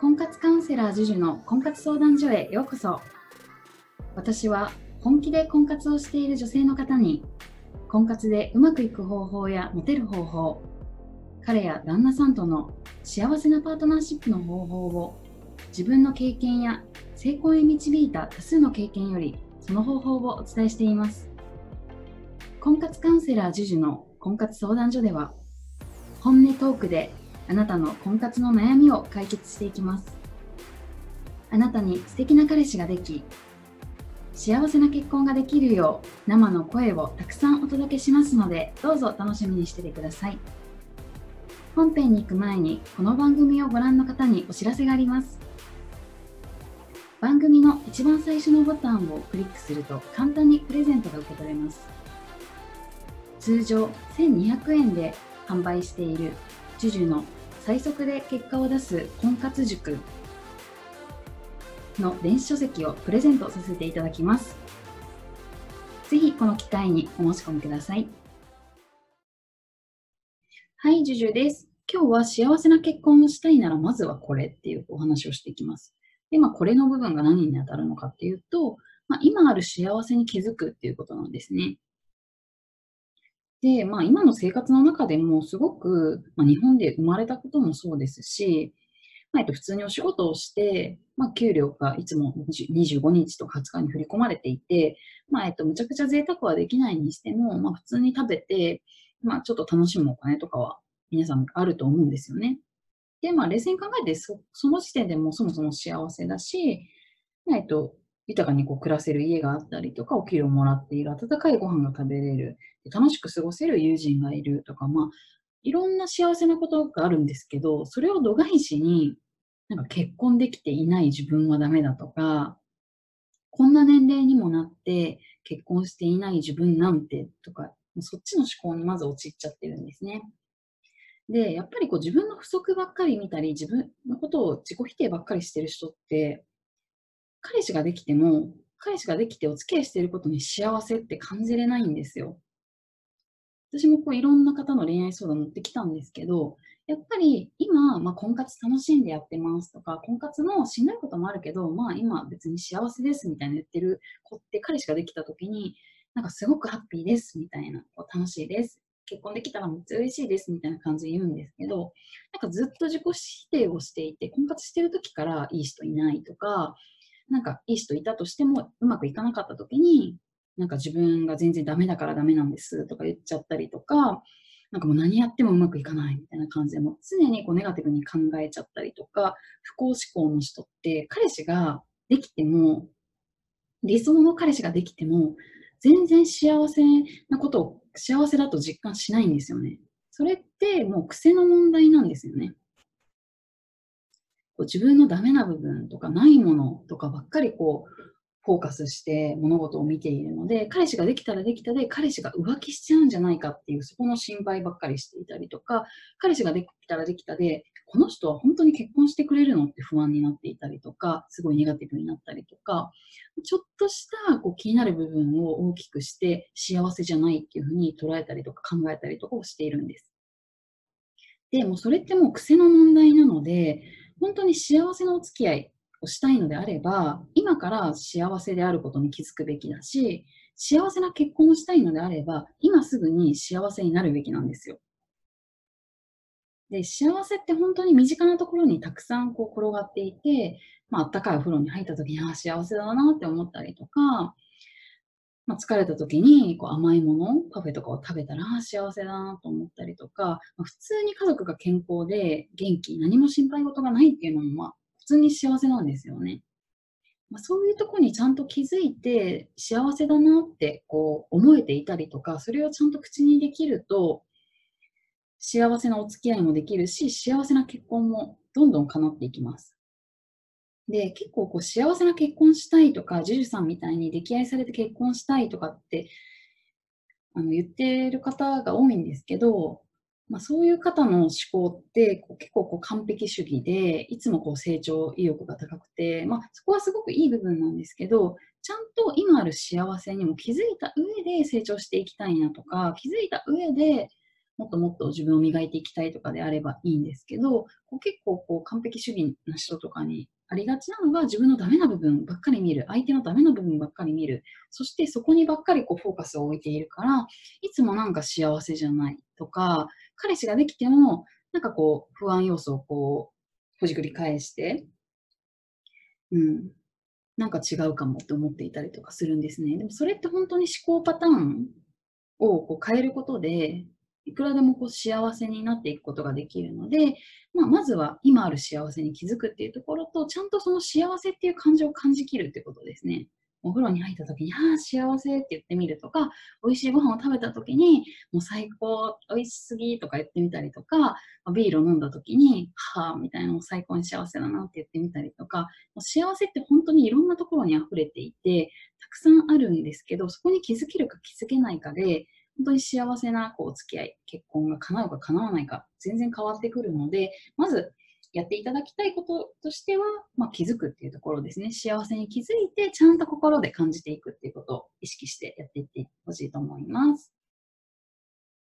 婚活カウンセラー JUJU の婚活相談所へようこそ。私は本気で婚活をしている女性の方に婚活でうまくいく方法やモテる方法彼や旦那さんとの幸せなパートナーシップの方法を自分の経験や成功へ導いた多数の経験よりその方法をお伝えしています。婚活カウンセラー JUJU の婚活相談所では本音トークであなたの婚活の悩みを解決していきます。あなたに素敵な彼氏ができ幸せな結婚ができるよう生の声をたくさんお届けしますのでどうぞ楽しみにしててください。本編に行く前にこの番組をご覧の方にお知らせがあります。番組の一番最初のボタンをクリックすると簡単にプレゼントが受け取れます。通常1200円で販売している JUJU の最速で結果を出す婚活塾の電子書籍をプレゼントさせていただきます。ぜひこの機会にお申し込みください。はい、ジュジュです。今日は幸せな結婚をしたいならまずはこれっていうお話をしていきます。で、まあ、これの部分が何に当たるのかっていうと、まあ、今ある幸せに気づくっていうことなんですね。で、まあ、今の生活の中でもすごく、まあ、日本で生まれたこともそうですし、まあ、えっと、普通にお仕事をして、まあ、給料がいつも25日とか20日に振り込まれていて、まあ、えっと、むちゃくちゃ贅沢はできないにしても、まあ、普通に食べて、まあ、ちょっと楽しむお金とかは皆さんあると思うんですよね。で、まあ、冷静に考えてそ、その時点でもそもそも幸せだし、まあ、えっと、豊かにこう暮らせる家があったりとか、お給料もらっている、温かいご飯が食べれる、楽しく過ごせる友人がいるとか、まあ、いろんな幸せなことがあるんですけど、それを度外視に、なんか結婚できていない自分はダメだとか、こんな年齢にもなって結婚していない自分なんてとか、そっちの思考にまず陥っちゃってるんですね。で、やっぱりこう自分の不足ばっかり見たり、自分のことを自己否定ばっかりしてる人って、彼氏ができても、彼氏ができてお付き合いしていることに幸せって感じれないんですよ。私もこういろんな方の恋愛相談持ってきたんですけど、やっぱり今、まあ、婚活楽しんでやってますとか、婚活のしんどいこともあるけど、まあ今別に幸せですみたいな言ってる子って彼氏ができた時に、なんかすごくハッピーですみたいな、こう楽しいです。結婚できたらめっちゃ嬉しいですみたいな感じで言うんですけど、なんかずっと自己否定をしていて、婚活してる時からいい人いないとか、なんかいい人いたとしてもうまくいかなかった時に、なんか自分が全然ダメだからダメなんですとか言っちゃったりとか、なんかもう何やってもうまくいかないみたいな感じで、も常にこうネガティブに考えちゃったりとか、不幸思考の人って、彼氏ができても、理想の彼氏ができても、全然幸せなことを幸せだと実感しないんですよね。それってもう癖の問題なんですよね。こう自分のダメな部分とかないものとかばっかりこうフォーカスして物事を見ているので、彼氏ができたらできたで、彼氏が浮気しちゃうんじゃないかっていう、そこの心配ばっかりしていたりとか、彼氏ができたらできたで、この人は本当に結婚してくれるのって不安になっていたりとか、すごいネガティブになったりとか、ちょっとしたこう気になる部分を大きくして幸せじゃないっていうふうに捉えたりとか考えたりとかをしているんです。で、もそれってもう癖の問題なので、本当に幸せなお付き合いをしたいのであれば、今から幸せであることに気づくべきだし、幸せな結婚をしたいのであれば、今すぐに幸せになるべきなんですよ。で、幸せって本当に身近なところにたくさんこう転がっていて、まあ、あったかいお風呂に入った時に、ああ、幸せだなって思ったりとか、まあ、疲れた時にこう甘いもの、パフェとかを食べたら幸せだなと思ったりとか、まあ、普通に家族が健康で元気、何も心配事がないっていうのも、まあ、通に幸せなんですよね。まあ、そういうとこにちゃんと気づいて幸せだなってこう思えていたりとか、それをちゃんと口にできると、幸せなお付き合いもできるし、幸せな結婚もどんどん叶っていきます。で、結構こう幸せな結婚したいとか、ジュジュさんみたいに溺愛されて結婚したいとかってあの言ってる方が多いんですけど、まあ、そういう方の思考ってこう結構こう完璧主義で、いつもこう成長意欲が高くて、まあ、そこはすごくいい部分なんですけど、ちゃんと今ある幸せにも気づいた上で成長していきたいなとか、気づいた上でもっともっと自分を磨いていきたいとかであればいいんですけど、こう結構こう完璧主義な人とかにありがちなのが自分のダメな部分ばっかり見る、相手のダメな部分ばっかり見る、そしてそこにばっかりこうフォーカスを置いているから、いつもなんか幸せじゃないとか、彼氏ができても、なんかこう不安要素をこうほじくり返して、うん、なんか違うかもって思っていたりとかするんですね。でもそれって本当に思考パターンをこう変えることで、いくらでもこう幸せになっていくことができるので、まあ、まずは今ある幸せに気づくっていうところと、ちゃんとその幸せっていう感情を感じきるってことですね。お風呂に入った時に、ああ、幸せって言ってみるとか、美味しいご飯を食べた時に、もう最高、美味しすぎとか言ってみたりとか、ビールを飲んだ時に、はあ、みたいなのを最高に幸せだなって言ってみたりとか、もう幸せって本当にいろんなところに溢れていて、たくさんあるんですけど、そこに気づけるか気づけないかで、本当に幸せなこうお付き合い、結婚が叶うか叶わないか、全然変わってくるので、まずやっていただきたいこととしては、まあ、気づくっていうところですね。幸せに気づいて、ちゃんと心で感じていくっていうことを意識してやっていってほしいと思います。